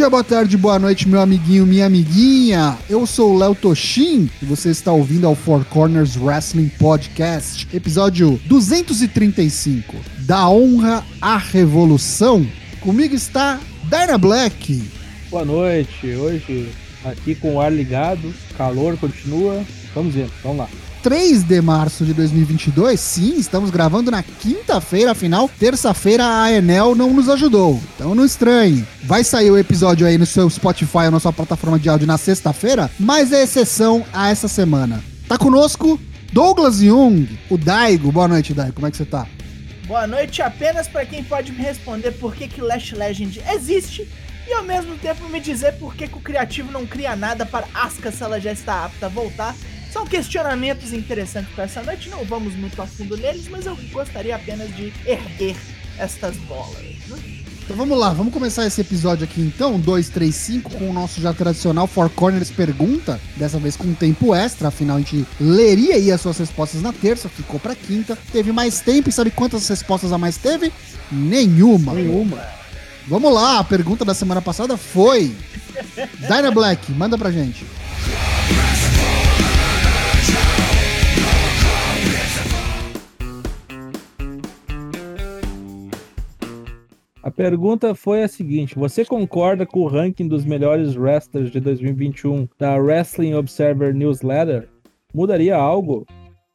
Dia, boa tarde, boa noite, meu amiguinho, minha amiguinha. Eu sou o Léo Toshin e você está ouvindo ao Four Corners Wrestling Podcast, episódio 235, da honra à revolução. Comigo está Dyna Black. Boa noite, hoje aqui com o ar ligado, calor continua, vamos ver, vamos lá. 3 de março de 2022. Sim, estamos gravando na quinta-feira, afinal, terça-feira a Enel não nos ajudou. Então não estranhe. Vai sair o episódio aí no seu Spotify ou na sua plataforma de áudio na sexta-feira, mas é exceção a essa semana. Tá conosco Douglas Jung, o Daigo. Boa noite, Daigo. Como é que você tá? Boa noite apenas para quem pode me responder por que, que Lash Legend existe e ao mesmo tempo me dizer por que, que o criativo não cria nada para Asuka se ela já está apta a voltar são questionamentos interessantes para essa noite, não vamos muito a fundo neles, mas eu gostaria apenas de erguer estas bolas. Né? Então vamos lá, vamos começar esse episódio aqui então, 235, com o nosso já tradicional Four Corners Pergunta, dessa vez com tempo extra, afinal a gente leria aí as suas respostas na terça, ficou pra quinta, teve mais tempo e sabe quantas respostas a mais teve? Nenhuma. Nenhuma. Vamos lá, a pergunta da semana passada foi Dyna Black, manda pra gente. A pergunta foi a seguinte: você concorda com o ranking dos melhores wrestlers de 2021 da Wrestling Observer Newsletter? Mudaria algo?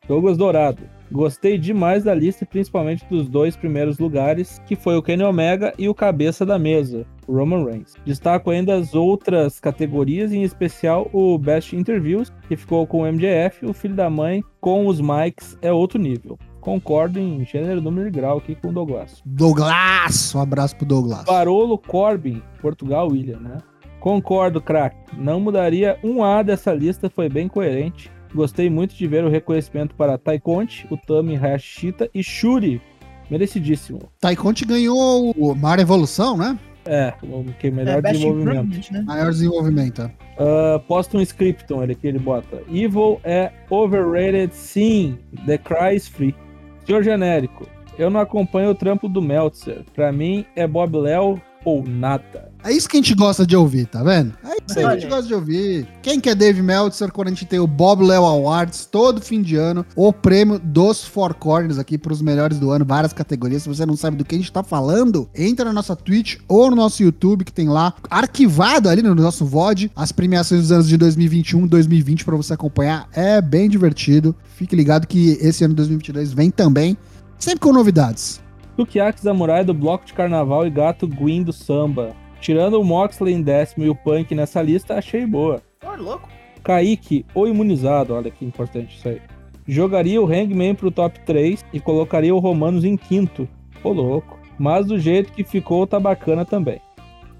Douglas Dourado. Gostei demais da lista, principalmente dos dois primeiros lugares, que foi o Kenny Omega e o cabeça da mesa, Roman Reigns. Destaco ainda as outras categorias, em especial o Best Interviews, que ficou com o MJF, o filho da mãe, com os Mikes é outro nível concordo em gênero, número e grau aqui com o Douglas. Douglas! Um abraço pro Douglas. Barolo Corbin, Portugal, William, né? Concordo, craque. Não mudaria um A dessa lista, foi bem coerente. Gostei muito de ver o reconhecimento para Taikonte, Utami Hayashita e Shuri. Merecidíssimo. Taikonte ganhou o Mar Evolução, né? É, o que melhor é, desenvolvimento. Né? Maior desenvolvimento. Uh, posta um scripton ele que ele bota. Evil é overrated, sim. The Cry is free. Senhor genérico, eu não acompanho o trampo do Meltzer. Pra mim é Bob Léo ou nada. É isso que a gente gosta de ouvir, tá vendo? É isso que a gente gosta de ouvir. Quem que é Dave Meltzer quando a gente tem o Bob Léo Awards todo fim de ano, o prêmio dos Four Corners aqui pros melhores do ano, várias categorias. Se você não sabe do que a gente tá falando, entra na nossa Twitch ou no nosso YouTube que tem lá arquivado ali no nosso VOD as premiações dos anos de 2021 e 2020 para você acompanhar. É bem divertido. Fique ligado que esse ano de 2022 vem também, sempre com novidades. Tukiaki Samurai do Bloco de Carnaval e Gato Gwyn do Samba. Tirando o Moxley em décimo e o Punk nessa lista, achei boa. Ô, louco. Kaique, ou imunizado, olha que importante isso aí. Jogaria o Hangman pro top 3 e colocaria o Romanos em quinto. Ô louco. Mas do jeito que ficou, tá bacana também.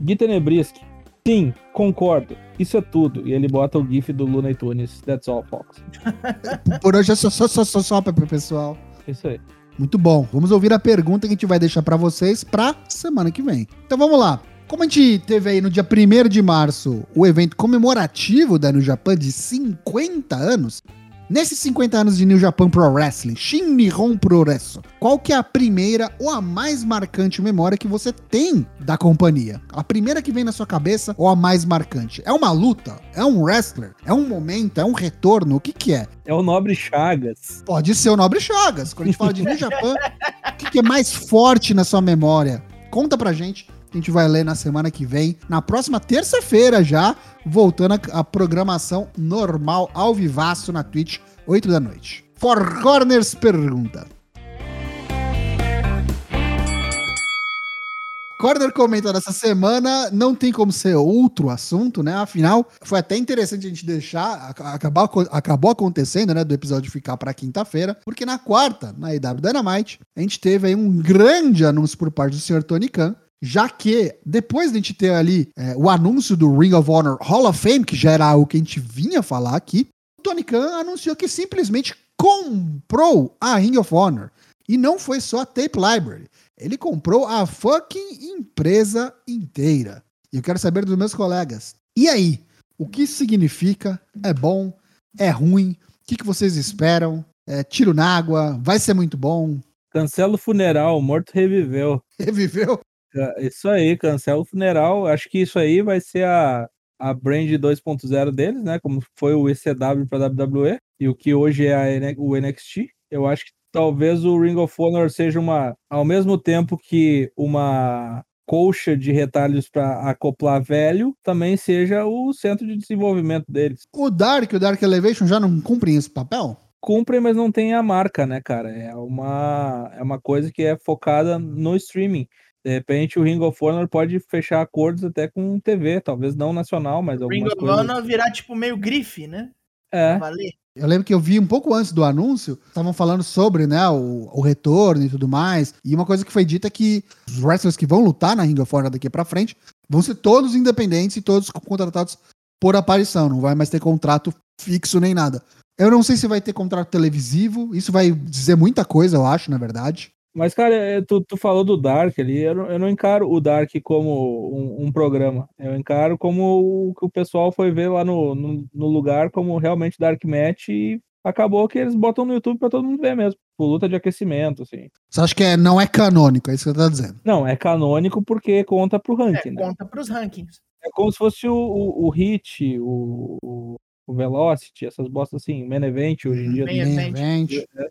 Gui Tenebriski. Sim, concordo. Isso é tudo. E ele bota o GIF do Luna Tunes. That's all, Fox. Por hoje é só, só, só, só, só, pessoal. Isso aí. Muito bom. Vamos ouvir a pergunta que a gente vai deixar para vocês para semana que vem. Então vamos lá. Como a gente teve aí no dia 1 de março o evento comemorativo da New Japan de 50 anos, Nesses 50 anos de New Japan Pro Wrestling, Shin Nihon Pro Wrestling, qual que é a primeira ou a mais marcante memória que você tem da companhia? A primeira que vem na sua cabeça ou a mais marcante? É uma luta? É um wrestler? É um momento? É um retorno? O que que é? É o Nobre Chagas. Pode ser o Nobre Chagas. Quando a gente fala de New Japan, o que, que é mais forte na sua memória? Conta pra gente a gente vai ler na semana que vem, na próxima terça-feira já, voltando a, programação normal, ao vivaço na Twitch, 8 da noite. For Corners pergunta. Corner comenta dessa semana, não tem como ser outro assunto, né? Afinal, foi até interessante a gente deixar, acabar, acabou acontecendo, né? Do episódio ficar para quinta-feira, porque na quarta, na EW Dynamite, a gente teve aí um grande anúncio por parte do Sr. Tony Khan, já que depois de a gente ter ali é, o anúncio do Ring of Honor Hall of Fame, que já era algo que a gente vinha falar aqui, o Tony Khan anunciou que simplesmente comprou a Ring of Honor. E não foi só a Tape Library. Ele comprou a fucking empresa inteira. E eu quero saber dos meus colegas. E aí? O que isso significa? É bom? É ruim? O que, que vocês esperam? É, tiro na água? Vai ser muito bom? Cancela o funeral, o morto reviveu. Reviveu? Isso aí, cancela o funeral. Acho que isso aí vai ser a, a brand 2.0 deles, né? Como foi o ECW para WWE e o que hoje é a, o NXT. Eu acho que talvez o Ring of Honor seja uma, ao mesmo tempo que uma colcha de retalhos para acoplar velho, também seja o centro de desenvolvimento deles. O Dark, o Dark Elevation já não cumprem esse papel? Cumprem, mas não tem a marca, né, cara? É uma, é uma coisa que é focada no streaming. De repente o Ring of Honor pode fechar acordos até com TV, talvez não nacional, mas algumas Ring of coisas... Honor virar tipo meio grife, né? É. Valer. Eu lembro que eu vi um pouco antes do anúncio, estavam falando sobre né, o, o, retorno e tudo mais. E uma coisa que foi dita é que os wrestlers que vão lutar na Ring of Honor daqui pra frente vão ser todos independentes e todos contratados por aparição. Não vai mais ter contrato fixo nem nada. Eu não sei se vai ter contrato televisivo. Isso vai dizer muita coisa, eu acho, na verdade. Mas, cara, é, tu, tu falou do Dark ali, eu não, eu não encaro o Dark como um, um, programa. Eu encaro como o que o pessoal foi ver lá no, no, no, lugar, como realmente Dark Match, e acabou que eles botam no YouTube pra todo mundo ver mesmo. Por luta de aquecimento, assim. Você acha que é, não é canônico, é isso que você tá dizendo? Não, é canônico porque conta pro ranking. É, né? conta pros rankings. É como se fosse o, o, o Hit, o, o, o Velocity, essas bostas assim, Main Event hoje em dia. Main Event. É.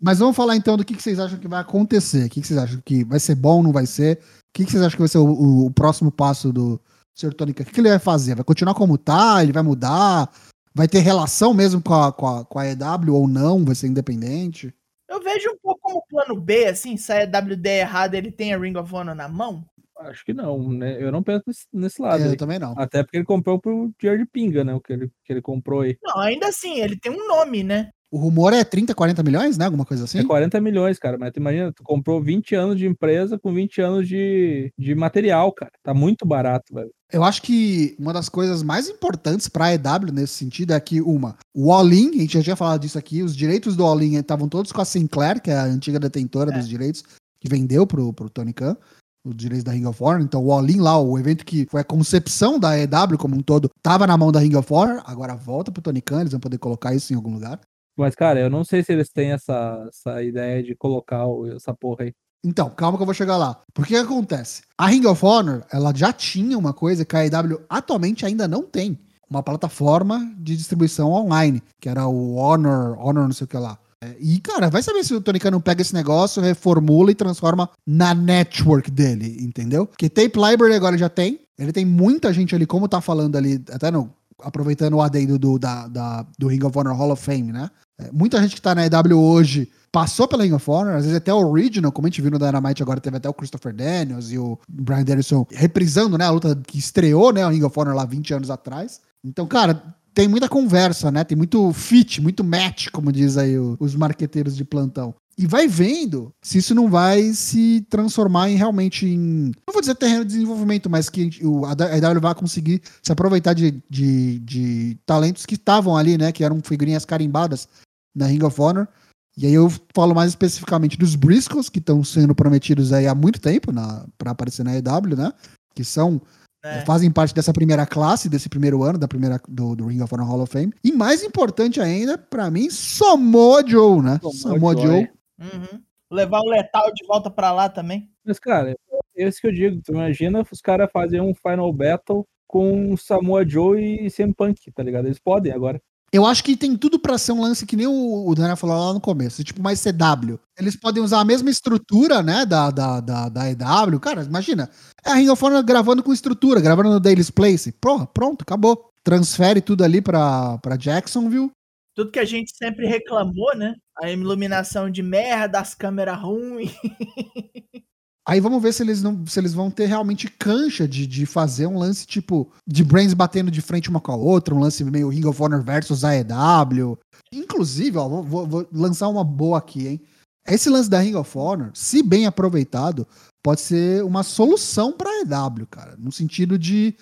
Mas vamos falar então do que, que vocês acham que vai acontecer. O que, que vocês acham que vai ser bom, não vai ser? O que, que vocês acham que vai ser o, o, o próximo passo do Sr. Tônica? O que, que, ele vai fazer? Vai continuar como tá? Ele vai mudar? Vai ter relação mesmo com a, com a, com a EW ou não? Vai ser independente? Eu vejo um pouco como plano B, assim, se a EW der errado, ele tem a Ring of Honor na mão. Acho que não, né? Eu não penso nesse, nesse lado. É, eu também não. Até porque ele comprou pro Jared Pinga, né? O que ele, que ele comprou aí. Não, ainda assim, ele tem um nome, né? O rumor é 30, 40 milhões, né? Alguma coisa assim? É 40 milhões, cara. Mas tu imagina, tu comprou 20 anos de empresa com 20 anos de, de material, cara. Tá muito barato, velho. Eu acho que uma das coisas mais importantes para a EW nesse sentido é que, uma, o All-In, a gente já tinha falado disso aqui, os direitos do All-In estavam todos com a Sinclair, que é a antiga detentora é. dos direitos, que vendeu pro, pro Tony Khan os direitos da Ring of Honor. Então, o All-In lá, o evento que foi a concepção da EW como um todo, tava na mão da Ring of Honor, agora volta pro Tony Khan, eles vão poder colocar isso em algum lugar. Mas, cara, eu não sei se eles têm essa, essa ideia de colocar essa porra aí. Então, calma que eu vou chegar lá. Porque que acontece? A Ring of Honor, ela já tinha uma coisa que a EW atualmente ainda não tem. Uma plataforma de distribuição online, que era o Honor, Honor não sei o que lá. É, e, cara, vai saber se o Tony Khan não pega esse negócio, reformula e transforma na network dele, entendeu? Porque Tape Library agora já tem. Ele tem muita gente ali, como tá falando ali, até no, aproveitando o adendo do, da, da, do Ring of Honor Hall of Fame, né? É, muita gente que tá na EW hoje passou pela Ring of Honor, às vezes até o Original, como a gente viu no Dynamite agora, teve até o Christopher Daniels e o Brian Danielson reprisando, né, a luta que estreou, né, o Ring of Honor lá 20 anos atrás. Então, cara, tem muita conversa, né, tem muito fit, muito match, como diz aí o, os marqueteiros de plantão. E vai vendo se isso não vai se transformar em realmente em. Não vou dizer terreno de desenvolvimento, mas que a EW vai conseguir se aproveitar de, de, de talentos que estavam ali, né? Que eram figurinhas carimbadas na Ring of Honor. E aí eu falo mais especificamente dos Briscoes, que estão sendo prometidos aí há muito tempo para aparecer na EW, né? Que são é. fazem parte dessa primeira classe, desse primeiro ano da primeira do, do, Ring of Honor Hall of Fame. E mais importante ainda, para mim, Samoa Joe, né? Samoa, Joe. Uhum. Levar o Letal de volta para lá também. Mas, cara, é isso que eu digo. Tu imagina os caras fazerem um Final Battle com Samoa Joe e CM Punk, tá ligado? Eles podem agora. Eu acho que tem tudo para ser um lance que nem o, Daniel falou lá no começo, tipo mais CW. Eles podem usar a mesma estrutura, né, da, da, da, da EW. Cara, imagina, é a Ring of Honor gravando com estrutura, gravando no Daily's Place. Porra, pronto, acabou. Transfere tudo ali pra, pra Jacksonville. Tudo que a gente sempre reclamou, né? A iluminação de merda, as câmeras ruins. Aí vamos ver se eles não, se eles vão ter realmente cancha de, de fazer um lance tipo de Brains batendo de frente uma com a outra, um lance meio Ring of Honor versus AEW. Inclusive, ó, vou, vou, vou lançar uma boa aqui, hein? Esse lance da Ring of Honor, se bem aproveitado, pode ser uma solução para EW, cara, no sentido de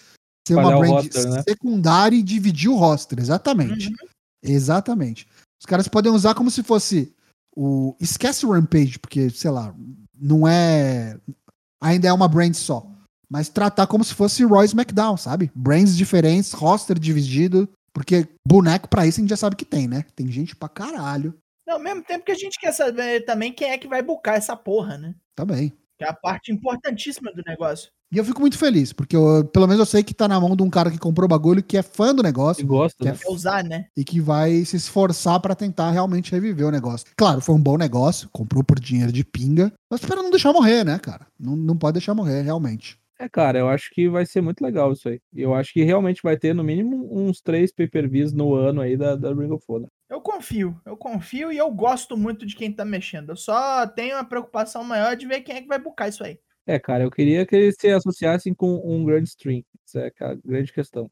ser uma brand roster, né? secundária e dividir o roster, exatamente. Uhum. Exatamente. Os caras podem usar como se fosse o esquece o Rampage, porque sei lá, não é. Ainda é uma brand só. Mas tratar como se fosse Royce McDowell, sabe? Brands diferentes, roster dividido. Porque boneco pra isso a gente já sabe que tem, né? Tem gente pra caralho. Não, ao mesmo tempo que a gente quer saber também quem é que vai bucar essa porra, né? Também. Que é a parte importantíssima do negócio. E eu fico muito feliz, porque eu- pelo menos eu sei que tá na mão de um cara que comprou o bagulho, que é fã do Que negócio gosta, Que é né? É usar, né? e que vai se esforçar pra tentar realmente reviver o negócio. Claro, foi um bom negócio, comprou por dinheiro de pinga, mas espera não deixar morrer, né, cara? Não, não pode deixar morrer, realmente. É, cara, eu acho que vai ser muito legal isso aí. Eu acho que realmente vai ter no mínimo uns três pay-per-views no ano aí da, da Ring of Honor. Eu confio, eu confio e eu gosto muito de quem tá mexendo. Eu só tenho uma preocupação maior de ver quem é que vai bucar isso aí. É, cara, eu queria que eles se associassem com um grande stream. Isso é a grande questão.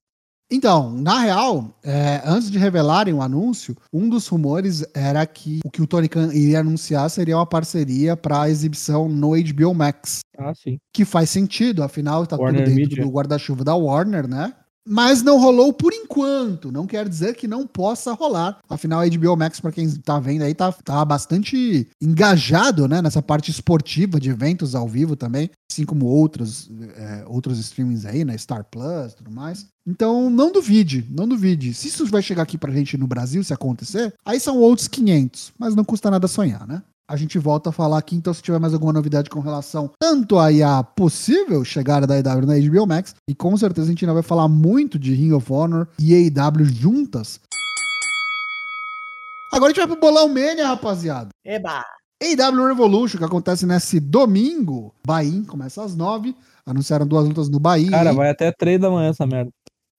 Então, na real, é, antes de revelarem o anúncio, um dos rumores era que o que o Tony Khan iria anunciar seria uma parceria para exibição no HBO Max. Ah, sim. Que faz sentido, afinal tá Warner tudo dentro Media. do guarda-chuva da Warner, né? Mas não rolou por enquanto. Não quer dizer que não possa rolar. Afinal, a HBO Max, pra quem tá vendo aí, tá, tá bastante engajado, né? Nessa parte esportiva de eventos ao vivo também. Assim como outros, é, outros streamings aí, né? Star Plus tudo mais. Então, não duvide, não duvide. Se isso vai chegar aqui pra gente no Brasil, se acontecer, aí são outros 500. Mas não custa nada sonhar, né? A gente volta a falar aqui, então, se tiver mais alguma novidade com relação tanto aí à possível chegada da EW na HBO Max, e com certeza a gente ainda vai falar muito de Ring of Honor e AEW juntas. Agora a gente vai pro Bolão Mania, rapaziada. Eba! AEW Revolution, que acontece nesse domingo. Bahia começa às nove. Anunciaram duas lutas no Bahia. Cara, vai até três da manhã essa merda.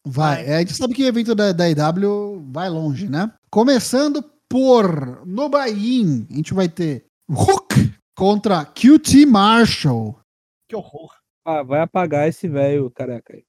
Vai. Vai. É, a gente sabe que o evento da, da EW vai longe, né? Começando por no Bahia, a gente vai ter Hook contra QT Marshall. Que horror. Ah, vai apagar esse velho careca aí.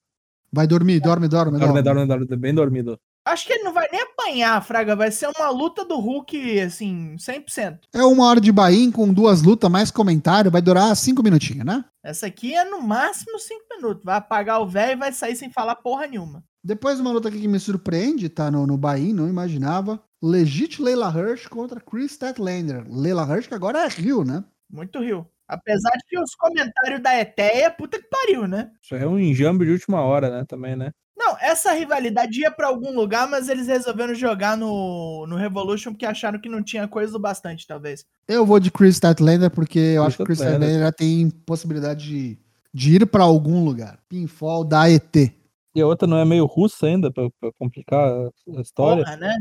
Vai dormir, dorme, dorme, Dorme, dorme. dorme, dorme, bem dormido. Acho que ele não vai nem apanhar, Fraga. Vai ser uma luta do Hulk, assim, 100%. É uma hora de Bahia com duas lutas, mais comentário, vai durar cinco minutinhos, né? Essa aqui é no máximo 5 minutos. Vai apagar o velho e vai sair sem falar porra nenhuma. Depois uma luta aqui que me surpreende, tá no, no Bahia, não imaginava. Legit Leila Hirsch contra Chris Statlander. Leila Hirsch que agora é Rio, né? Muito rio. Apesar de que os comentários da Eteia, puta que pariu, né? Isso é um enjambre de última hora, né? Também, né? Não, essa rivalidade ia pra algum lugar, mas eles resolveram jogar no, no Revolution porque acharam que não tinha coisa o bastante, talvez. Eu vou de Chris Statlander porque eu Chris acho que Chris Statlander. Tem possibilidade de, de ir pra algum lugar. Pinfall da ET. E a outra não é meio russa ainda, pra, pra complicar a- história. Porra, né?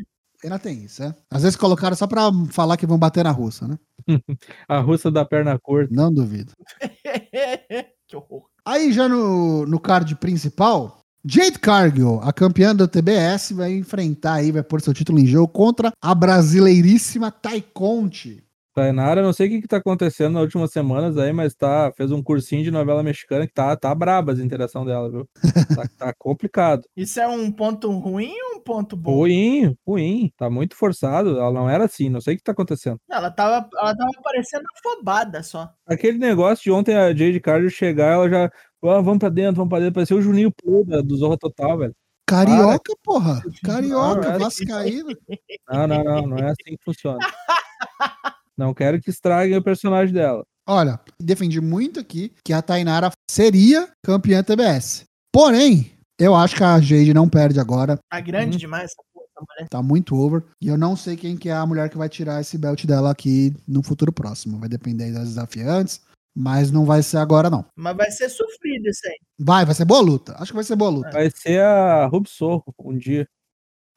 Ainda tem isso, é? Às vezes colocaram só pra falar que vão bater na russa, né? A russa da perna curta. Não duvido. que horror. Aí já no, no card principal, Jade Cargill, a campeã do TBS, vai enfrentar aí, vai pôr seu título em jogo contra a brasileiríssima Tai Conte. Tainara, não sei o que, que tá acontecendo nas últimas semanas aí, mas tá, fez um cursinho de novela mexicana que tá, tá braba as interação dela, viu? Tá, tá complicado. Isso é um ponto ruim ou um ponto bom? Ruim, ruim. Tá muito forçado. Ela não era assim, não sei o que tá acontecendo. Ela tava, ela tava parecendo afobada só. Aquele negócio de ontem a Jade Carter chegar, ela já. "Ah, vamos pra dentro, vamos pra dentro. Parecia o Juninho Pô da- do Zorra Total, velho. Carioca, porra. Carioca, Para. vascaíno. Não, não, não, não é assim que funciona. Não quero que estraguem o personagem dela. Olha, defendi muito aqui que a Tainara seria campeã TBS. Porém, eu acho que a Jade não perde agora. Tá grande Uhum. demais essa porra, essa mulher. Tá muito over. E eu não sei quem que é a mulher que vai tirar esse belt dela aqui no futuro próximo. Vai depender aí das desafiantes. Mas não vai ser agora, não. Mas vai ser sofrido isso aí. Vai, vai ser boa luta. Acho que vai ser boa luta. Vai ser a Ruby Sorro um dia.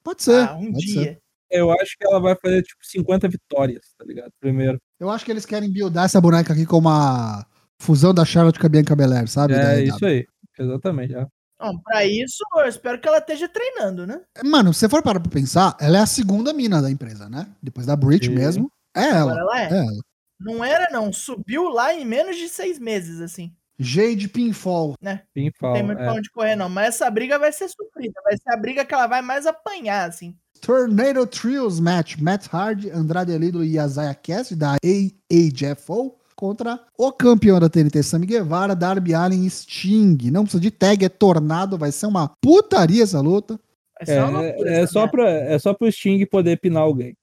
Pode ser. ah, um pode ser. Eu acho que ela vai fazer tipo 50 vitórias, tá ligado? Primeiro. Eu acho que eles querem buildar essa boneca aqui com uma fusão da Charlotte com a Bianca Belair, sabe? É isso aí. Exatamente. é. Bom, pra isso, eu espero que ela esteja treinando, né? Mano, se você for parar pra pensar, ela é a segunda mina da empresa, né? Depois da Brit Sim. mesmo. É Agora ela. ela é. É ela. Não era, não. Subiu lá em menos de seis meses, assim. Jade Pinfall. Quem Não fala. tem muito pra é. onde correr, não. Mas essa briga vai ser sofrida. Vai ser a briga que ela vai mais apanhar, assim. Tornado Trios Match. Matt Hardy, Andrade Elido e Isaiah Cassidy da AAJFO contra o campeão da TNT, Sammy Guevara, Darby Allin e Sting. Não precisa de tag, é tornado. Vai ser uma putaria essa luta. É, loucura é, essa só pra, é só pro Sting poder pinar alguém.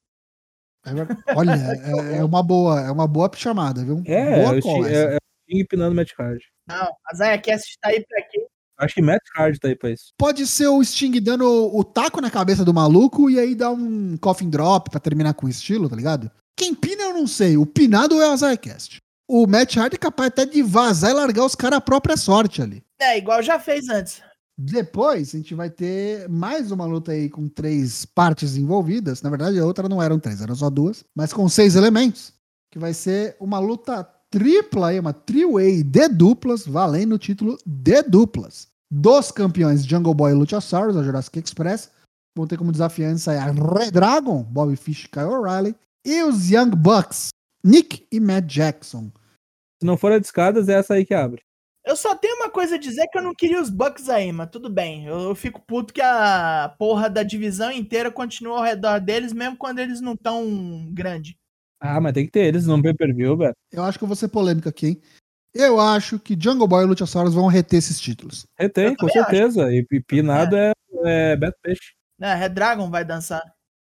É Olha, é, é uma boa, é uma boa chamada, viu? É, boa é o Sting, é, é o Sting pinando Matt Hardy. Não, a Zaya Cast tá aí pra quê? Acho que Matt Hardy tá aí pra isso. Pode ser o Sting dando o taco na cabeça do maluco e aí dar um coffin drop pra terminar com estilo, tá ligado? Quem pina eu não sei. O pinado é o Isaiah Cast. o Matt Hardy é capaz até de vazar e largar os caras à própria sorte ali. É, igual já fez antes. Depois a gente vai ter mais uma luta aí com três partes envolvidas. Na verdade, a outra não eram três, eram só duas, mas com seis elementos. Que vai ser uma luta tripla aí, uma three-way de duplas, valendo o título de duplas. Dos campeões Jungle Boy e Luchasaurus, a Jurassic Express, vão ter como desafiantes aí a Red Dragon, Bobby Fish e Kyle O'Reilly, e os Young Bucks, Nick e Matt Jackson. Se não for a de escadas, é essa aí que abre. Eu só tenho uma coisa a dizer que eu não queria os Bucks aí, mas tudo bem. Eu, eu fico puto que a porra da divisão inteira continua ao redor deles, mesmo quando eles não tão grande. Ah, mas tem que ter eles no pay-per-view, velho. Eu acho que eu vou ser polêmico aqui, hein? Eu acho que Jungle Boy e Luchasaurus vão reter esses títulos. Retém, com certeza. E e pinado é, é Beto Peixe. Né, Red Dragon vai dançar.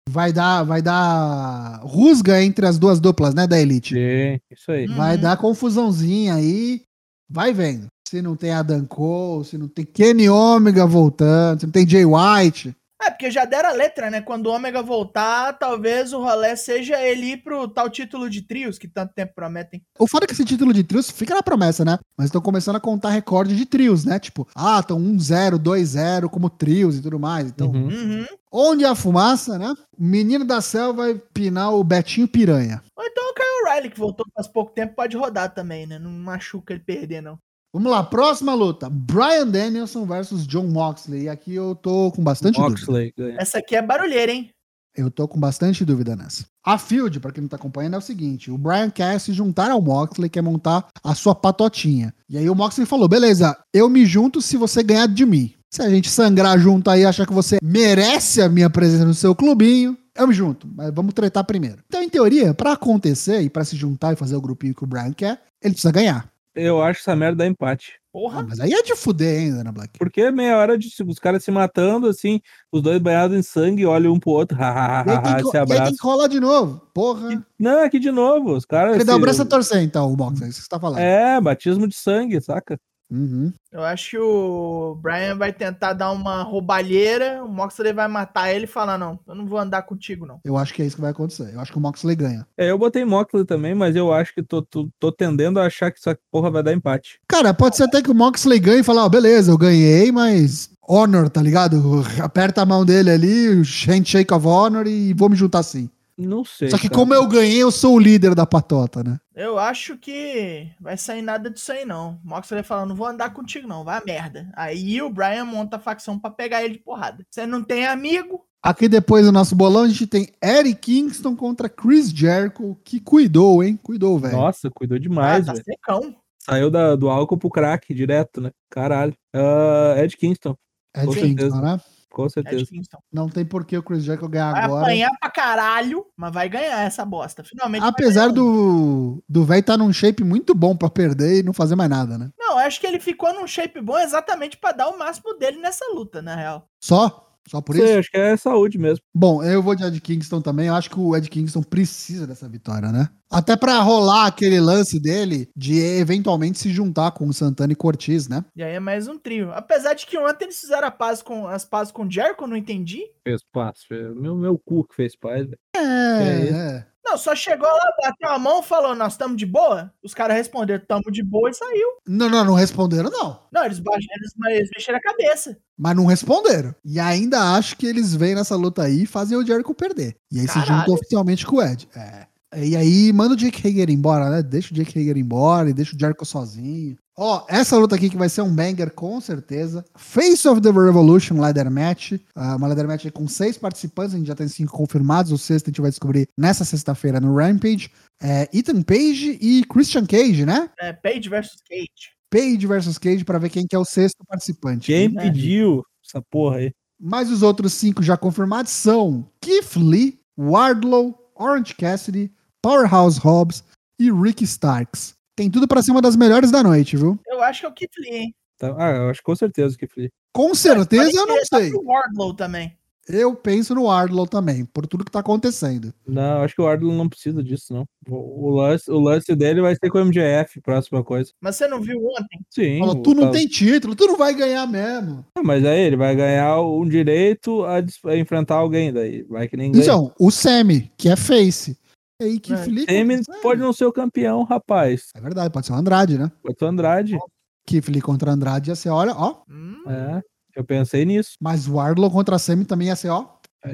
Vai dar, vai dar rusga entre as duas duplas, né, da Elite. Sim, isso aí. Hum. Vai Uhum. dar confusãozinha aí. Vai vendo. Se não tem Adam Cole, se não tem Kenny Omega voltando, se não tem Jay White. É, porque já deram a letra, né? Quando o Ômega voltar, talvez o rolê seja ele ir pro tal título de trios que tanto tempo prometem. O foda é que esse título de trios fica na promessa, né? Mas estão começando a contar recorde de trios, né? Tipo, ah, estão 1-0, 2-0 como trios e tudo mais. Então, Uhum. Uhum. onde há fumaça, né? O menino da selva vai pinar o Betinho Piranha. Ou então o Kyle O'Reilly, que voltou faz pouco tempo, pode rodar também, né? Não machuca ele perder, não. Vamos lá, próxima luta. Brian Danielson versus John Moxley. E aqui eu tô com bastante dúvida. Moxley ganha. Essa aqui é barulheira, hein? Eu tô com bastante dúvida nessa. A Field, pra quem não tá acompanhando, é o seguinte: o Brian quer se juntar ao Moxley, quer montar a sua patotinha. E aí o Moxley falou: beleza, eu me junto se você ganhar de mim. Se a gente sangrar junto aí, achar que você merece a minha presença no seu clubinho, eu me junto. Mas vamos tretar primeiro. Então, em teoria, pra acontecer e pra se juntar e fazer o grupinho que o Brian quer, ele precisa ganhar. Eu acho essa merda dá empate. Ah, Porra. mas aí é de fuder ainda, Ana Black. Porque é meia hora de os caras se matando, assim, os dois banhados em sangue, olham um pro outro, E hahaha, se e aí tem abraçam. que rolar de novo. Porra. Não, aqui de novo, os caras. Ele dá o braço a torcer, então, o Moxley, isso que você tá falando. É, batismo de sangue, saca? Uhum. Eu acho que o Brian vai tentar dar uma roubalheira, o Moxley vai matar ele e falar: Não, eu não vou andar contigo, não. Eu acho que é isso que vai acontecer. Eu acho que o Moxley ganha. É, eu botei Moxley também, mas eu acho que tô, tô, tô tendendo a achar que essa porra vai dar empate. Cara, pode ser até que o Moxley ganhe e falar, ó, beleza, eu ganhei, mas honor, tá ligado? Aperta a mão dele ali, handshake of honor e vou me juntar assim. Não sei. Só que cara. como eu ganhei, eu sou o líder da patota, né? Eu acho que vai sair nada disso aí, não. O Moxley vai falar: Não vou andar contigo, não, vai a merda. Aí o Brian monta a facção pra pegar ele de porrada. Você não tem amigo? Aqui depois do nosso bolão, a gente tem Eric Kingston contra Chris Jericho, que cuidou, hein? Cuidou, velho. Nossa, cuidou demais, ah, tá velho. secão. Saiu da- do álcool pro crack direto, né? Caralho. Ah, Ed Kingston, Ed Kingston, certeza. né? Com Ed certeza. Não tem por que o Chris Jericho ganhar Vai agora. apanhar pra caralho, mas vai ganhar essa bosta. Finalmente. vai Apesar do do velho estar num shape muito bom pra perder e não fazer mais nada, né? Não, acho que ele ficou num shape bom exatamente pra dar o máximo dele nessa luta, na real. Só? Só por Sei, isso? acho que é saúde mesmo. Bom, eu vou de Ed Kingston também. Eu acho que o Ed Kingston precisa dessa vitória, né? Até pra rolar aquele lance dele de eventualmente se juntar com o Santana e Cortiz, né? E aí é mais um trio. Apesar de que ontem eles fizeram a paz com, as pazes com o Jericho, eu não entendi. Fez paz. fez- Meu, meu cu que fez paz, velho. É, isso? é. Não, só chegou lá, bateu a mão, falou, nós estamos de boa? Os caras responderam, tamo de boa e saiu. Não, não, não responderam, não. Não, eles, baixaram, eles, mexeram a cabeça. Mas não responderam. E ainda acho que eles vêm nessa luta aí e fazem o Jericho perder. E aí se juntam oficialmente com o Ed. É. E aí manda o Jake Hager embora, né? Deixa o Jake Hager embora e deixa o Jericho sozinho. Ó, essa luta aqui que vai ser um banger com certeza. Face of the Revolution Ladder Match. Ah, uma Ladder Match com seis participantes, a gente já tem cinco confirmados. O sexto a gente vai descobrir nessa sexta-feira no Rampage. É, Ethan Page e Christian Cage, né? É, Page versus Cage. Page versus Cage pra ver quem que é o sexto participante. Quem né? pediu essa porra aí? Mas os outros cinco já confirmados são Keith Lee, Wardlow, Orange Cassidy, Powerhouse Hobbs e Ricky Starks. Tem tudo pra ser uma das melhores da noite, viu? Eu acho que é o Keith Lee, hein? Tá- Ah, eu acho que com certeza que foi. Com certeza eu não querer sei. Wardlow também. Eu penso no Wardlow também, por tudo que tá acontecendo. Não, acho que o Ardlon não precisa disso, não. O, o lance, o lance dele vai ser com o MJF, próxima coisa. Mas você não viu ontem? Sim. Fala, o tu não tal- tem título, tu não vai ganhar mesmo. Ah, Mas aí ele vai ganhar um direito a, a enfrentar alguém daí. Vai que nem ganha. Então, o Sammy, que é face. E aí, Keith É. Sami contra- pode não ser o campeão, rapaz. É verdade, pode ser o Andrade, né? Pode ser o Andrade. Lee contra Andrade ia ser, olha, ó. Hum, É, eu pensei nisso. Mas o Wardlow contra Sami também ia ser, ó.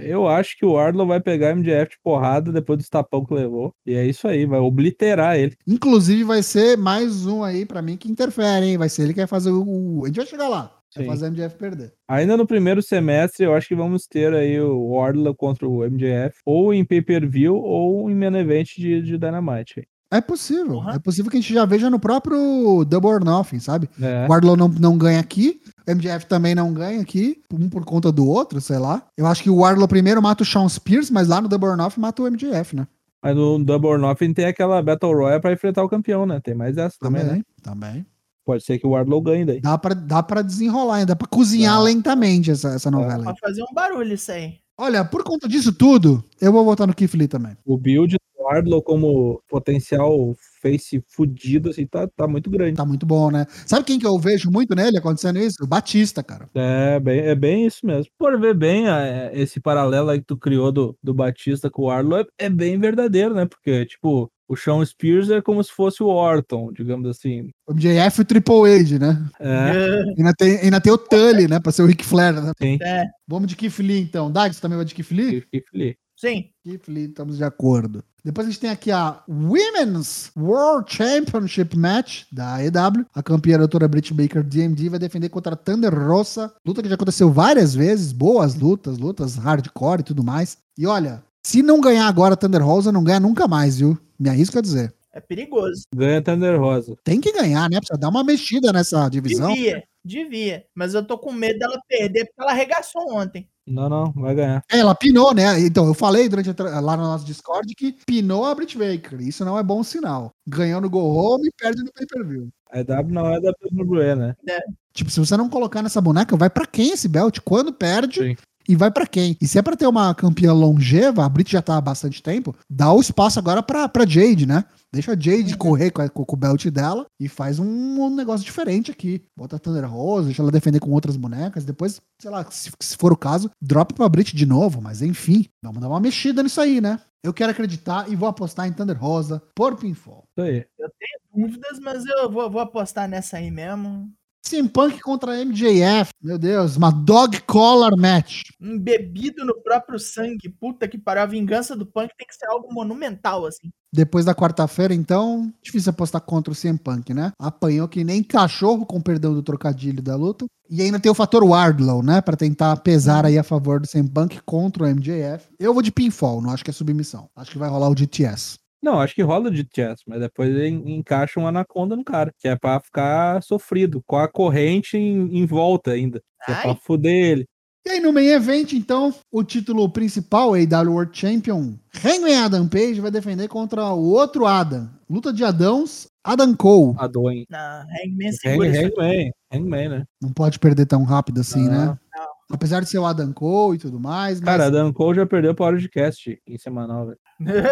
Eu acho que o Wardlow vai pegar MJF de porrada depois do tapão que levou. E é isso aí, vai obliterar ele. Inclusive, vai ser mais um aí pra mim que interfere, hein? Vai ser ele que vai fazer o. o- A gente vai chegar lá. Vai Sim. fazer a MJF perder. Ainda no primeiro semestre, eu acho que vamos ter aí o Wardlow contra o MJF, ou em pay-per-view, ou em main event de, de Dynamite. É possível. Porra. É possível que a gente já veja no próprio Double or Nothing, sabe? É. O Wardlow não, não ganha aqui. O MJF também não ganha aqui. Um por conta do outro, sei lá. Eu acho que o Wardlow primeiro mata o Sean Spears, mas lá no Double or Nothing mata o MJF, né? Mas no Double or Nothing tem aquela Battle Royale pra enfrentar o campeão, né? Tem mais essa também, né? Também. Pode ser que o Wardlow ganhe daí. Dá pra, dá pra desenrolar, ainda, dá pra cozinhar Dá. lentamente essa, essa novela aí. Pra fazer um barulho isso aí. Olha, por conta disso tudo, eu vou votar no Keith Lee também. O build do Wardlow como potencial face fudido, assim, tá, tá muito grande. Tá muito bom, né? Sabe quem que eu vejo muito nele acontecendo isso? O Batista, cara. É bem, é bem isso mesmo. Por ver bem a- esse paralelo aí que tu criou do, do Batista com o Wardlow, é, é bem verdadeiro, né? Porque, tipo, o Sean Spears é como se fosse o Orton, digamos assim. O MJF e o Triple H, né? É, Ainda tem, ainda tem o Tully, né? Pra ser o Ric Flair, né? sim. É, Vamos de Keith Lee, então. Dag, você também vai de Keith Lee? Keith Lee. sim. Keith Lee, estamos de acordo. Depois a gente tem aqui a Women's World Championship Match da AEW. A campeã a doutora Britt Baker DMD vai defender contra a Thunder Rosa. Luta que já aconteceu várias vezes. Boas lutas, lutas hardcore e tudo mais. E olha, se não ganhar agora a Thunder Rosa, não ganha nunca mais, viu? Me arrisco a dizer. É perigoso. Ganha Thunder Rosa. Tem que ganhar, né? Precisa dar uma mexida nessa divisão. Devia, devia. Mas eu tô com medo dela perder porque ela arregaçou ontem. Não, não, vai ganhar. É, ela pinou, né? Então, eu falei durante a tra- lá no nosso Discord que pinou a Britt Baker. Isso não é bom sinal. Ganhou no Go Home e perde no pay-per-view. A EW não é da WWE, né? Tipo, se você não colocar nessa boneca, vai pra quem esse belt? Quando perde Sim. E vai pra quem? E se é pra ter uma campeã longeva, a Brit já tá há bastante tempo, dá o espaço agora pra, pra Jade, né? Deixa a Jade correr com, a- com- o belt dela e faz um, um negócio diferente aqui. Bota a Thunder Rose, deixa ela defender com outras bonecas. Depois, sei lá, se, se for o caso, dropa pra Brit de novo. Mas enfim, vamos dar uma mexida nisso aí, né? Eu quero acreditar e vou apostar em Thunder Rosa por pinfall. Isso aí. Dúvidas, mas eu vou, vou apostar nessa aí mesmo. CM Punk contra MJF. Meu Deus, uma dog collar match. Embebido no próprio sangue. Puta que pariu. A vingança do punk tem que ser algo monumental, assim. Depois da quarta-feira, então, difícil apostar contra o CM Punk, né? Apanhou que nem cachorro, com perdão do trocadilho da luta. E ainda tem o fator Wardlow, né? Pra tentar pesar aí a favor do CM Punk contra o MJF. Eu vou de pinfall, não acho que é submissão. Acho que vai rolar o GTS. Não, acho que rola de chess, mas depois ele encaixa um anaconda no cara, que é pra ficar sofrido, com a corrente em, em volta ainda. Que é pra fuder ele. E aí no main event, então, o título principal, AW World Champion, Hangman Adam Page vai defender contra o outro Adam. Luta de Adãos, Adam Cole. A Doen. Na Hangman segura. Hangman, Hangman, né? Não pode perder tão rápido assim, Não. né? Apesar de ser o Adam Cole e tudo mais, mas, Cara, a Dan Cole já perdeu hora de cast em semanal, velho.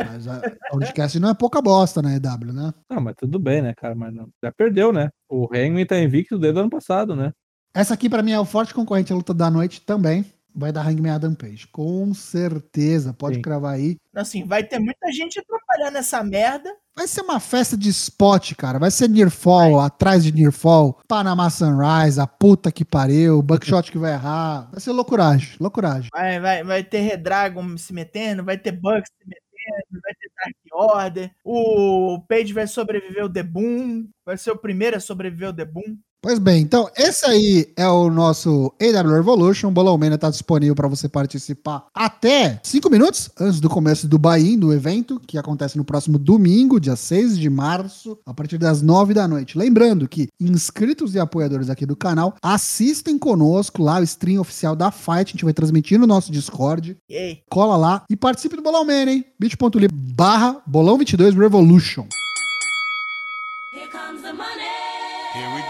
mas a, podcast não é pouca bosta na EW, né? Não, mas tudo bem, né, cara? Mas não. Já perdeu, né? O Hangman tá invicto desde o ano passado, né? Essa aqui pra mim é o forte concorrente à luta da noite também. Vai dar Hangman Adam Page. Com certeza, pode Sim. cravar aí. Assim, vai ter muita gente atrapalhando essa merda. Vai ser uma festa de spot, cara. Vai ser Nearfall, atrás de Nearfall, Panama Sunrise, a puta que pariu, Buckshot que vai errar. Vai ser loucuragem, loucuragem. Vai, vai, vai ter Redragon se metendo, vai ter Bucks se metendo, vai ter Dark Order. O Page vai sobreviver o The Boom. Vai ser o primeiro a sobreviver o The Boom. Pois bem, então esse aí é o nosso AW Revolution. O Bolão Mania tá disponível para você participar até 5 minutos antes do começo do buy-in do evento, que acontece no próximo domingo, dia 6 de março, a partir das 9 da noite. Lembrando que inscritos e apoiadores aqui do canal assistem conosco lá o stream oficial da Fight. A gente vai transmitir no nosso Discord. Aí? Cola lá e participe do Bolão Mania, hein? bit.ly barra Bolão 22 Revolution.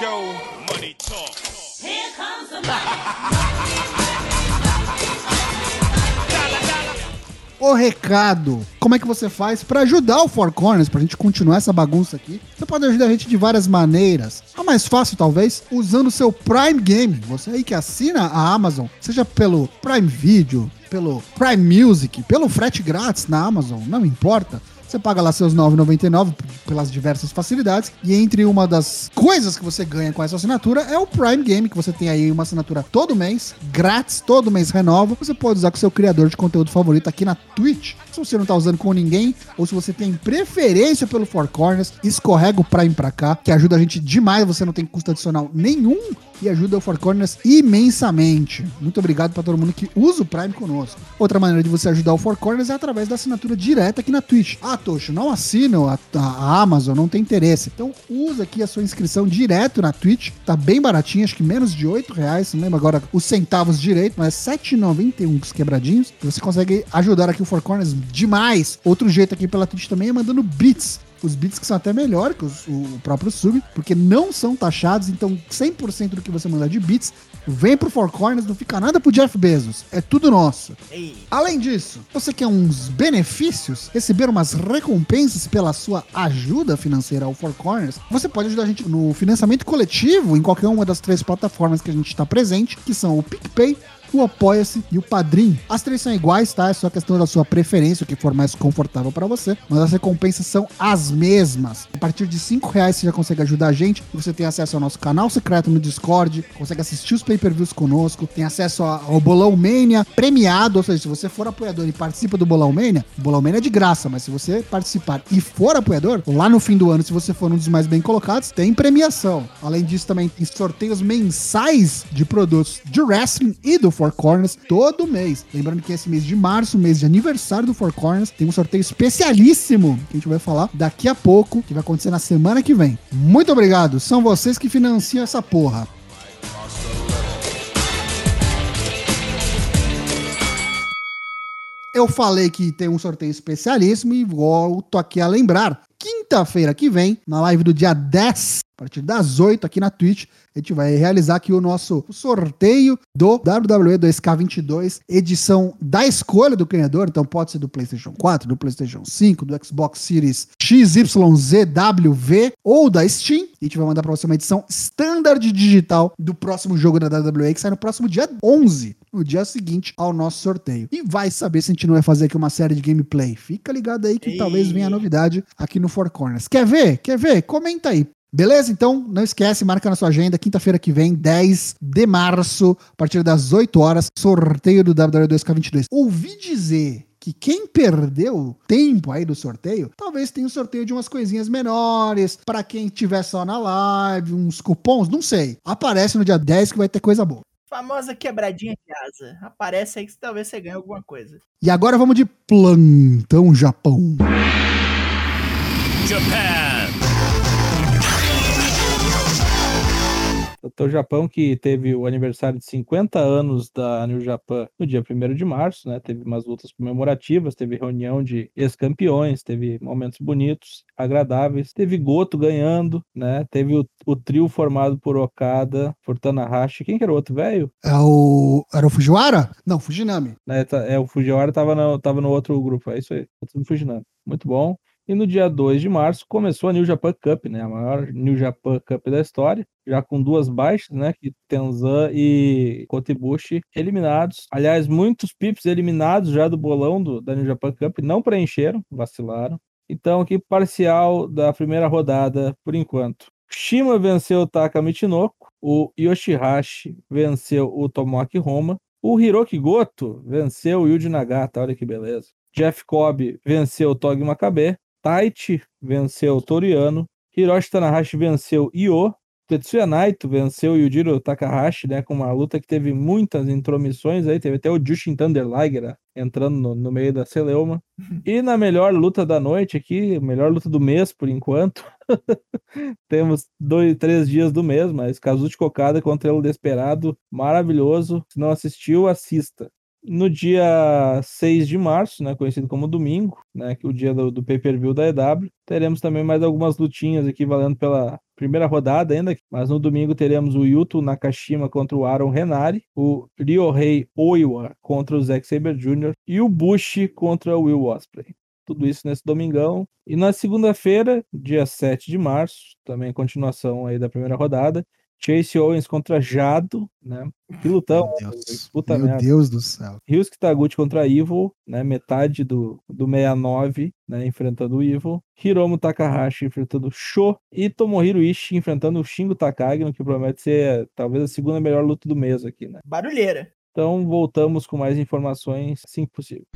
Go. Money talk. Here comes the money. O recado. Como é que você faz para ajudar o Four Corners, pra gente continuar essa bagunça aqui? Você pode ajudar a gente de várias maneiras. A mais fácil, talvez, usando o seu Prime Game. Você aí que assina a Amazon, seja pelo Prime Video, pelo Prime Music, pelo frete grátis na Amazon, não importa. Você paga lá seus R$ 9,99 pelas diversas facilidades. E entre uma das coisas que você ganha com essa assinatura é o Prime Game, que você tem aí uma assinatura todo mês, grátis, todo mês renova. Você pode usar com seu criador de conteúdo favorito aqui na Twitch. Se você não tá usando com ninguém, ou se você tem preferência pelo Four Corners, escorrega o Prime pra cá, que ajuda a gente demais. Você não tem custo adicional nenhum e ajuda o Four Corners imensamente. Muito obrigado para todo mundo que usa o Prime conosco. Outra maneira de você ajudar o Four Corners é através da assinatura direta aqui na Twitch. Ah, Tocho, não assino a, a Amazon, não tem interesse. Então usa aqui a sua inscrição direto na Twitch. Tá bem baratinho, acho que menos de 8 reais. Não lembro agora os centavos direito, mas é 7,91 os quebradinhos. Você consegue ajudar aqui o Four Corners demais. Outro jeito aqui pela Twitch também é mandando bits. Os bits que são até melhor que os- o próprio sub, porque não são taxados, então 100% do que você mandar de bits vem pro Four Corners, não fica nada pro Jeff Bezos, é tudo nosso. Ei, Além disso, você quer uns benefícios, receber umas recompensas pela sua ajuda financeira ao Four Corners, você pode ajudar a gente no financiamento coletivo em qualquer uma das três plataformas que a gente está presente, que são o PicPay, o Apoia-se e o Padrim. As três são iguais, tá? É só questão da sua preferência, o que for mais confortável para você. Mas as recompensas são as mesmas. A partir de 5 reais você já consegue ajudar a gente. Você tem acesso ao nosso canal secreto no Discord, consegue assistir os pay-per-views conosco, tem acesso ao Bolão Mania premiado. Ou seja, se você for apoiador e participa do Bolão Mania, o Bolão Mania é de graça, mas se você participar e for apoiador, lá no fim do ano, se você for um dos mais bem colocados, tem premiação. Além disso, também tem sorteios mensais de produtos de wrestling e do Four Corners todo mês. Lembrando que esse mês de março, mês de aniversário do Four Corners, tem um sorteio especialíssimo que a gente vai falar daqui a pouco, que vai acontecer na semana que vem. Muito obrigado, são vocês que financiam essa porra. Eu falei que tem um sorteio especialíssimo e volto aqui a lembrar. Quinta-feira que vem, na live do dia 10, a partir das 8 aqui na Twitch, a gente vai realizar aqui o nosso sorteio do WWE 2K22, edição da escolha do ganhador. Então pode ser do PlayStation 4, do PlayStation 5, do Xbox Series XYZWV ou da Steam. A gente vai mandar para você uma edição standard digital do próximo jogo da WWE que sai no próximo dia 11 no dia seguinte ao nosso sorteio. E vai saber se a gente não vai fazer aqui uma série de gameplay. Fica ligado aí que Ei. talvez venha novidade aqui no Four Corners. Quer ver? Quer ver? Comenta aí. Beleza? Então, não esquece, marca na sua agenda, quinta-feira que vem, 10 de março, a partir das 8 horas, sorteio do WWE 2K22. Ouvi dizer que quem perdeu tempo aí do sorteio, talvez tenha um sorteio de umas coisinhas menores, pra quem tiver só na live, uns cupons, não sei. Aparece no dia 10 que vai ter coisa boa. Famosa quebradinha de asa. Aparece aí que talvez você ganhe alguma coisa. E agora vamos de plantão Japão. Japan. O Japão que teve o aniversário de 50 anos da New Japan no dia 1 de março, né? Teve umas lutas comemorativas, teve reunião de ex-campeões, teve momentos bonitos, agradáveis, teve Goto ganhando, né? Teve o, o trio formado por Okada, por Tanahashi. Quem que era o outro velho? É o. Era o Fujiwara? Não, Fujinami. né, tá- É, o Fujiwara tava no, tava no outro grupo, é isso aí. Tá tudo Fujinami. Muito bom. E no dia 2 de março começou a New Japan Cup, né? A maior New Japan Cup da história, já com duas baixas, né? Que Tenzan e Kotibushi eliminados. Aliás, muitos pips eliminados já do bolão do, da New Japan Cup não preencheram, vacilaram. Então, aqui parcial da primeira rodada por enquanto. Shima venceu o Taka Michinoku, o Yoshihashi venceu o Tomoaki Roma, o Hiroki Goto venceu o Yuji Nagata, olha que beleza. Jeff Cobb venceu o Togi Makabe, Taichi venceu Toriano, Hiroshi Tanahashi venceu Io, Tetsuya Naito venceu Yujiro Takahashi, né, com uma luta que teve muitas intromissões aí, teve até o Jushin Thunder Liger entrando no, no meio da celeuma. E na melhor luta da noite aqui, melhor luta do mês por enquanto, temos dois, três dias do mês, mas Kazuchi Kokada contra o Desperado, maravilhoso. Se não assistiu, assista. No dia 6 de março, né, conhecido como domingo, né, que é o dia do, do pay-per-view da EW, teremos também mais algumas lutinhas aqui valendo pela primeira rodada ainda, mas no domingo teremos o Yuto Nakashima contra o Aaron Renari, o Ryohei Oiwa contra o Zack Saber Jr. e o Bushi contra o Will Ospreay. Tudo isso nesse domingão. E na segunda-feira, dia 7 de março, também continuação aí da primeira rodada, Chase Owens contra Jado, né? Que lutão. Meu Deus, Puta meu merda. Deus do céu. Ryusuke Taguchi contra Evil, né? Metade do, do 69, né? Enfrentando o Evil. Hiromu Takahashi enfrentando o Sho. E Tomohiro Ishii enfrentando o Shingo Takagi, no que promete ser talvez a segunda melhor luta do mês aqui, né? Barulheira. Então voltamos com mais informações assim que possível.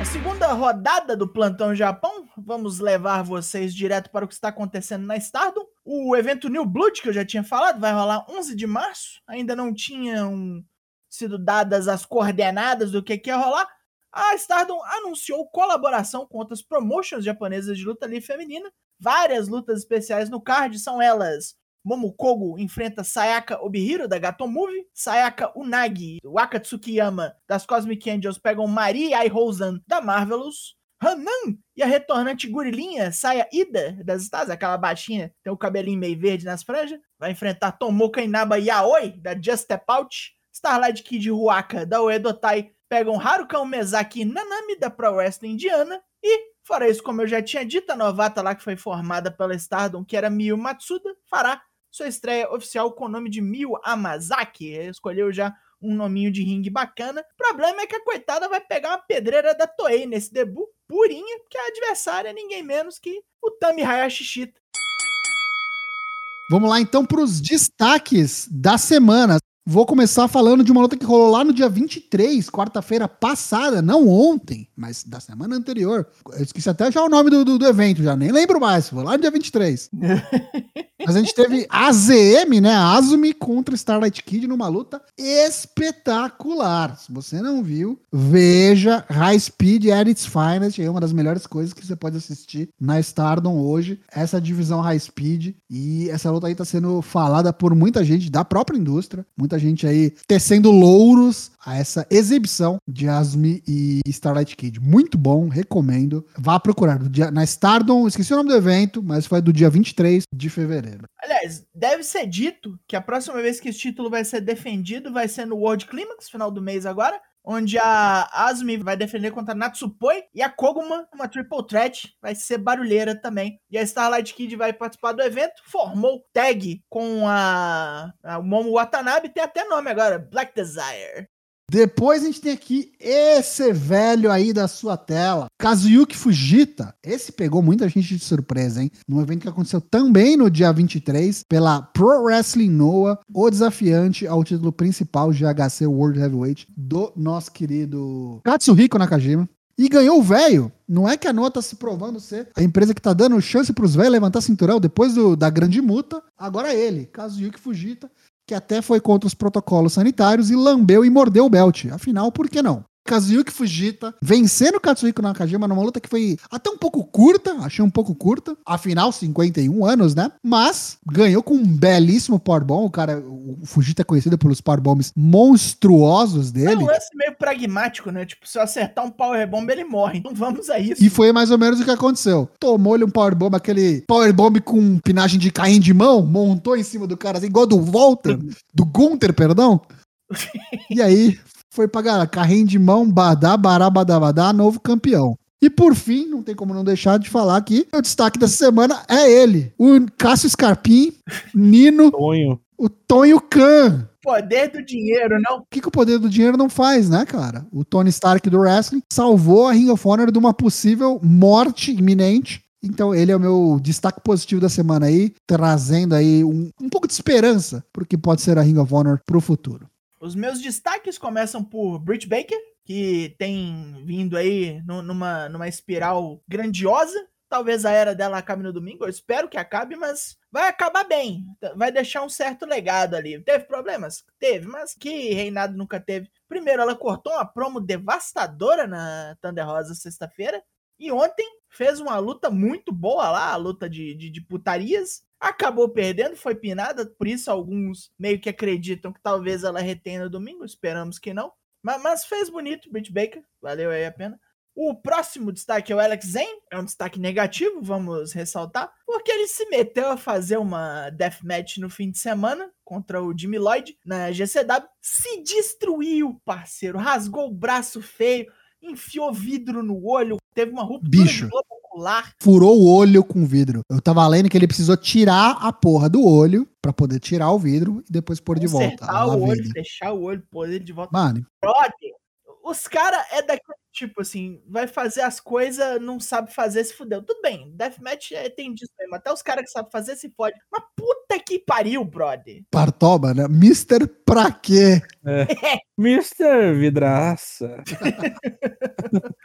A segunda rodada do Plantão Japão, vamos levar vocês direto para o que está acontecendo na Stardom. O evento New Blood, que eu já tinha falado, vai rolar 11 de março. Ainda não tinham sido dadas as coordenadas do que, que ia rolar. A Stardom anunciou colaboração com outras promotions japonesas de luta livre feminina. Várias lutas especiais no card são elas Momokogo enfrenta Sayaka Obihiro da Gato Movie, Sayaka Unagi, Waka Tsukiyama das Cosmic Angels pegam Mari Aihouzan da Marvelous, Hanan e a retornante gorilinha Saya Ida das Stars, aquela baixinha, tem o cabelinho meio verde nas franjas, vai enfrentar Tomoka Inaba Yaoi da Just Step Out, Starlight Kid Ruaka da Uedotai pegam Haruka Umezaki e Nanami da Pro Wrestling Indiana e Fora isso, como eu já tinha dito, a novata lá que foi formada pela Stardom, que era Miyu Matsuda, fará sua estreia oficial com o nome de Miyu Amazaki. Escolheu já um nominho de ringue bacana. O problema é que a coitada vai pegar uma pedreira da Toei nesse debut, purinha, porque a adversária é ninguém menos que o Tami Hayashi Shita. Vamos lá então para os destaques da semana. Vou começar falando de uma luta que rolou lá no dia 23, quarta-feira passada, não ontem, mas da semana anterior. Eu esqueci até já o nome do, do, do evento, já nem lembro mais. Foi lá no dia 23. Mas a gente teve AZM, né? Azumi contra Starlight Kid numa luta espetacular. Se você não viu, veja High Speed at its finest. É uma das melhores coisas que você pode assistir na Stardom hoje. Essa divisão High Speed. E essa luta aí tá sendo falada por muita gente da própria indústria. Muita gente aí tecendo louros a essa exibição de Azumi e Starlight Kid. Muito bom, recomendo. Vá procurar. Na Stardom, esqueci o nome do evento, mas foi do dia 23 de fevereiro. Aliás, deve ser dito que a próxima vez que esse título vai ser defendido vai ser no World Climax, final do mês agora, onde a Asumi vai defender contra a Natsupoi e a Koguma, uma triple threat, vai ser barulheira também. E a Starlight Kid vai participar do evento, formou tag com a, a Momo Watanabe, tem até nome agora, Black Desire. Depois a gente tem aqui esse velho aí da sua tela, Kazuyuki Fujita. Esse pegou muita gente de surpresa, hein? Num evento que aconteceu também no dia 23 pela Pro Wrestling Noah, o desafiante ao título principal GHC World Heavyweight do nosso querido Katsuhiko Nakajima. E ganhou o velho. Não é que a Noah tá se provando ser a empresa que tá dando chance pros velhos levantar cinturão depois do- da grande multa. Agora ele, Kazuyuki Fujita, que até foi contra os protocolos sanitários e lambeu e mordeu o belt. Afinal, por que não? Kazuyuki Fujita vencendo Katsuhiko Nakajima numa luta que foi até um pouco curta, achei um pouco curta. Afinal, 51 anos, né? Mas ganhou com um belíssimo powerbomb. O cara, o Fujita é conhecido pelos powerbombs monstruosos É dele. um lance meio pragmático, né? Tipo, se eu acertar um powerbomb, ele morre. Então vamos a isso. E foi mais ou menos o que aconteceu. Tomou-lhe um powerbomb, aquele powerbomb com pinagem de caim de mão, montou em cima do cara, assim, igual do Walter, do Gunter, perdão. E aí foi pagar carrinho de mão, badá, bará, badá, badá, novo campeão. E por fim, não tem como não deixar de falar que o destaque dessa semana é ele, o Cássio Scarpim, Nino, Tonho. o Tonho Khan. Poder do dinheiro, não? O que, que o poder do dinheiro não faz, né, cara? O Tony Stark do wrestling salvou a Ring of Honor de uma possível morte iminente. Então ele é o meu destaque positivo da semana aí, trazendo aí um, um pouco de esperança pro que pode ser a Ring of Honor pro futuro. Os meus destaques começam por Britt Baker, que tem vindo aí nu- numa, numa espiral grandiosa. Talvez a era dela acabe no domingo, eu espero que acabe, mas vai acabar bem. Vai deixar um certo legado ali. Teve problemas? Teve, mas que reinado nunca teve. Primeiro, ela cortou uma promo devastadora na Thunder Rosa sexta-feira. E ontem fez uma luta muito boa lá, a luta de, de, de putarias. Acabou perdendo, foi pinada, por isso alguns meio que acreditam que talvez ela retenha no domingo, esperamos que não. Mas, mas fez bonito, Britt Baker, valeu aí a pena. O próximo destaque é o Alex Zane, é um destaque negativo, vamos ressaltar, porque ele se meteu a fazer uma deathmatch no fim de semana contra o Jimmy Lloyd na GCW, se destruiu, parceiro, rasgou o braço feio, enfiou vidro no olho, teve uma ruptura Bicho. ocular. Furou o olho com vidro. Eu tava lendo que ele precisou tirar a porra do olho pra poder tirar o vidro e depois pôr de volta. Consertar a o olho, vida. fechar o olho, pôr ele de volta. Mano, Brother, os caras é daquele tipo assim, vai fazer as coisas, não sabe fazer, se fudeu. Tudo bem, Deathmatch é, tem disso mesmo. Até os caras que sabem fazer se fode. Mas puta que pariu, brother. Partoba, né? Mister pra quê? Mr. Vidraça.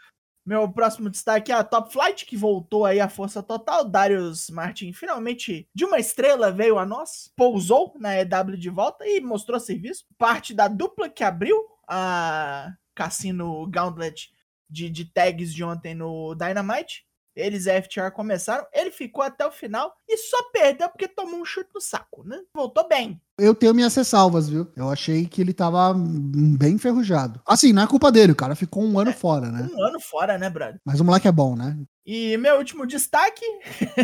Meu próximo destaque é a Top Flight, que voltou aí à força total. Darius Martin finalmente, de uma estrela, veio a nós, pousou na EW de volta e mostrou serviço. Parte da dupla que abriu a Cassino Gauntlet de, de tags de ontem no Dynamite. Eles FTR começaram, ele ficou até o final e só perdeu porque tomou um chute no saco, né? Voltou bem. Eu tenho minhas ressalvas, viu? Eu achei que ele tava bem enferrujado. Assim, não é culpa dele, o cara ficou um ano fora, né? Um ano fora, né, brother? Mas o moleque é bom, né? E meu último destaque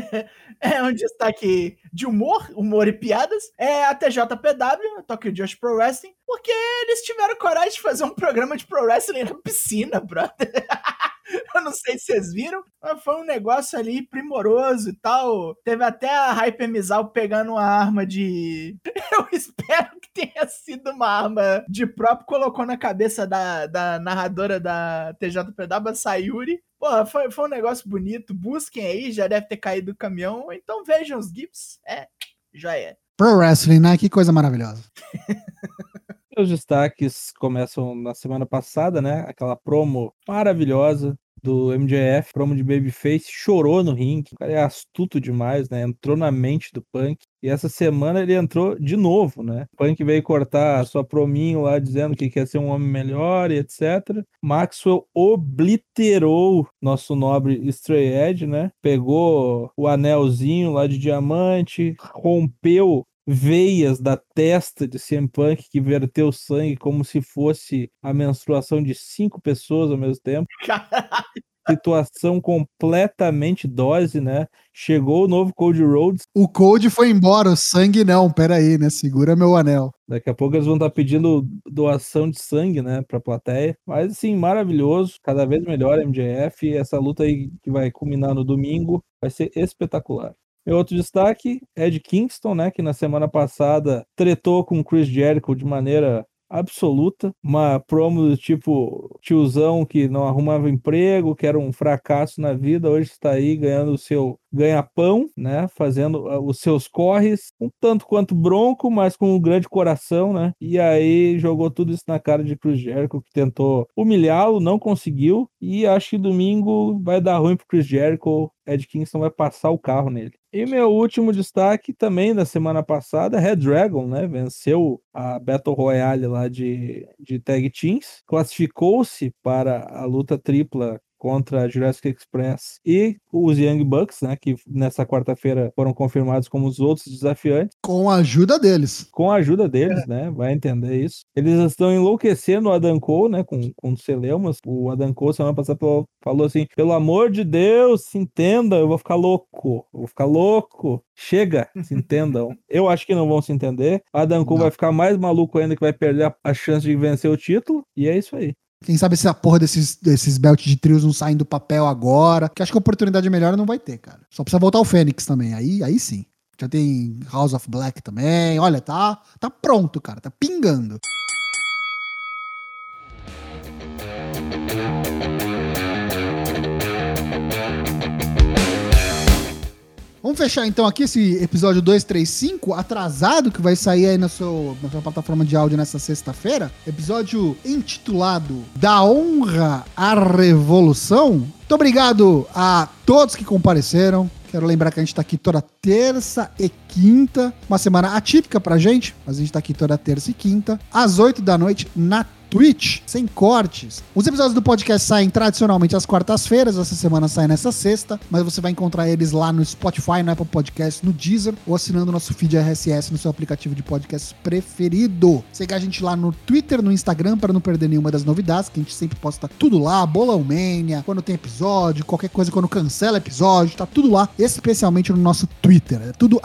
é um destaque de humor, humor e piadas. É a TJPW, Tokyo Josh Pro Wrestling, porque eles tiveram coragem de fazer um programa de pro wrestling na piscina, brother. Eu não sei se vocês viram, mas foi um negócio ali primoroso e tal. Teve até a Hyper Mizal pegando uma arma de. Eu espero que tenha sido uma arma de próprio, colocou na cabeça da, da narradora da TJPW, Sayuri. Pô, foi, foi um negócio bonito. Busquem aí, já deve ter caído do caminhão. Então vejam os GIFs. É, já é. Pro Wrestling, né? Que coisa maravilhosa. Os destaques começam na semana passada, né? Aquela promo maravilhosa do MJF, promo de Babyface, chorou no ringue. O cara é astuto demais, né? Entrou na mente do Punk. E essa semana ele entrou de novo, né? O Punk veio cortar a sua prominho lá dizendo que quer ser um homem melhor e etc. Maxwell obliterou nosso nobre Stray Edge, né? Pegou o anelzinho lá de diamante, rompeu veias da testa de CM Punk que verteu sangue como se fosse a menstruação de cinco pessoas ao mesmo tempo. Situação completamente dose, né? Chegou o novo Code Rhodes. O Code foi embora, o sangue não. Pera aí, né? Segura meu anel. Daqui a pouco eles vão estar pedindo doação de sangue, né, pra plateia. Mas, assim, maravilhoso. Cada vez melhor MJF. E essa luta aí que vai culminar no domingo vai ser espetacular. Meu outro destaque é de Kingston, né? Que na semana passada tretou com Chris Jericho de maneira absoluta. Uma promo do tipo tiozão que não arrumava emprego, que era um fracasso na vida, hoje está aí ganhando o seu ganha-pão, né? Fazendo uh, os seus corres, um tanto quanto bronco, mas com um grande coração, né? E aí jogou tudo isso na cara de Chris Jericho, que tentou humilhá-lo, não conseguiu. E acho que domingo vai dar ruim pro Chris Jericho. Ed Kingston vai passar o carro nele. E meu último destaque também da semana passada, Red Dragon, né? Venceu a Battle Royale lá de, de Tag Teams, classificou-se para a luta tripla contra a Jurassic Express e os Young Bucks, né, que nessa quarta-feira foram confirmados como os outros desafiantes, Com a ajuda deles. com a ajuda deles, né, vai entender isso. Eles estão enlouquecendo o Adam Cole, né, com, com o Celeumas. O Adam Cole semana passada falou, assim, pelo amor de Deus, se entenda, eu vou ficar louco, eu vou ficar louco. Chega, se entendam. Eu acho que não vão se entender. O Adam Cole Não. vai ficar mais maluco ainda que vai perder a chance de vencer o título, e é isso aí. Quem sabe se a porra desses, desses belt de trios não saem do papel agora. Que acho que a oportunidade melhor não vai ter, cara. Só precisa voltar o Fênix também. Aí, aí sim. Já tem House of Black também. Olha, tá, tá pronto, cara. Tá pingando. Vamos fechar então aqui esse episódio 235, atrasado, que vai sair aí na sua, na sua plataforma de áudio nessa sexta-feira. Episódio intitulado Da Honra à Revolução. Muito obrigado a todos que compareceram. Quero lembrar que a gente tá aqui toda terça e quinta. Uma semana atípica pra gente, mas a gente tá aqui toda terça e quinta, às 8 da noite, na Twitch, sem cortes. Os episódios do podcast saem tradicionalmente às quartas-feiras, essa semana sai nessa sexta, mas você vai encontrar eles lá no Spotify, no Apple Podcast, no Deezer ou assinando nosso feed RSS no seu aplicativo de podcast preferido. Segue a gente lá no Twitter, no Instagram para não perder nenhuma das novidades, que a gente sempre posta tudo lá, Bolão Mania, quando tem episódio, qualquer coisa quando cancela episódio, tá tudo lá, especialmente no nosso Twitter. É tudo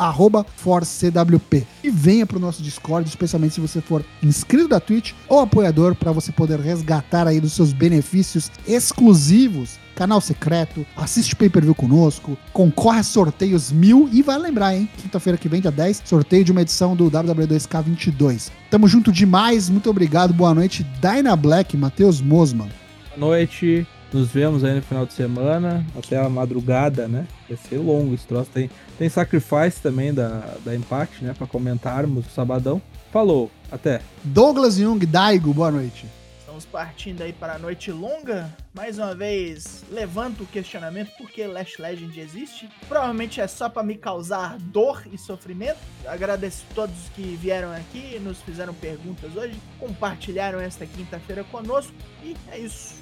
ForceCWP. E venha pro nosso Discord, especialmente se você for inscrito da Twitch ou apoiador para você poder resgatar aí dos seus benefícios exclusivos. Canal secreto, assiste pay-per-view conosco, concorre a sorteios mil e vai lembrar, hein? Quinta-feira que vem, dia 10, sorteio de uma edição do WWE2K22. Tamo junto demais, muito obrigado, boa noite. Dyna Black, Matheus Mosman. Boa noite. Nos vemos aí no final de semana, até a madrugada, né? Vai ser longo esse troço. Tem, tem Sacrifice também da, da Impact, né? Pra comentarmos o sabadão. Falou, até. Douglas Jung, Daigo, boa noite. Estamos partindo aí para a noite longa. Mais uma vez, levanto o questionamento por que Lash Legend existe. Provavelmente é só para me causar dor e sofrimento. Agradeço a todos que vieram aqui, nos fizeram perguntas hoje, compartilharam esta quinta-feira conosco. E é isso.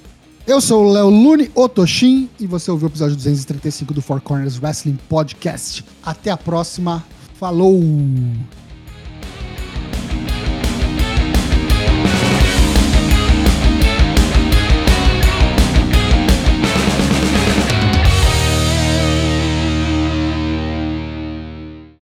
Eu sou o Léo Lune Otoshin e você ouviu o episódio 235 do Four Corners Wrestling Podcast. Até a próxima. Falou!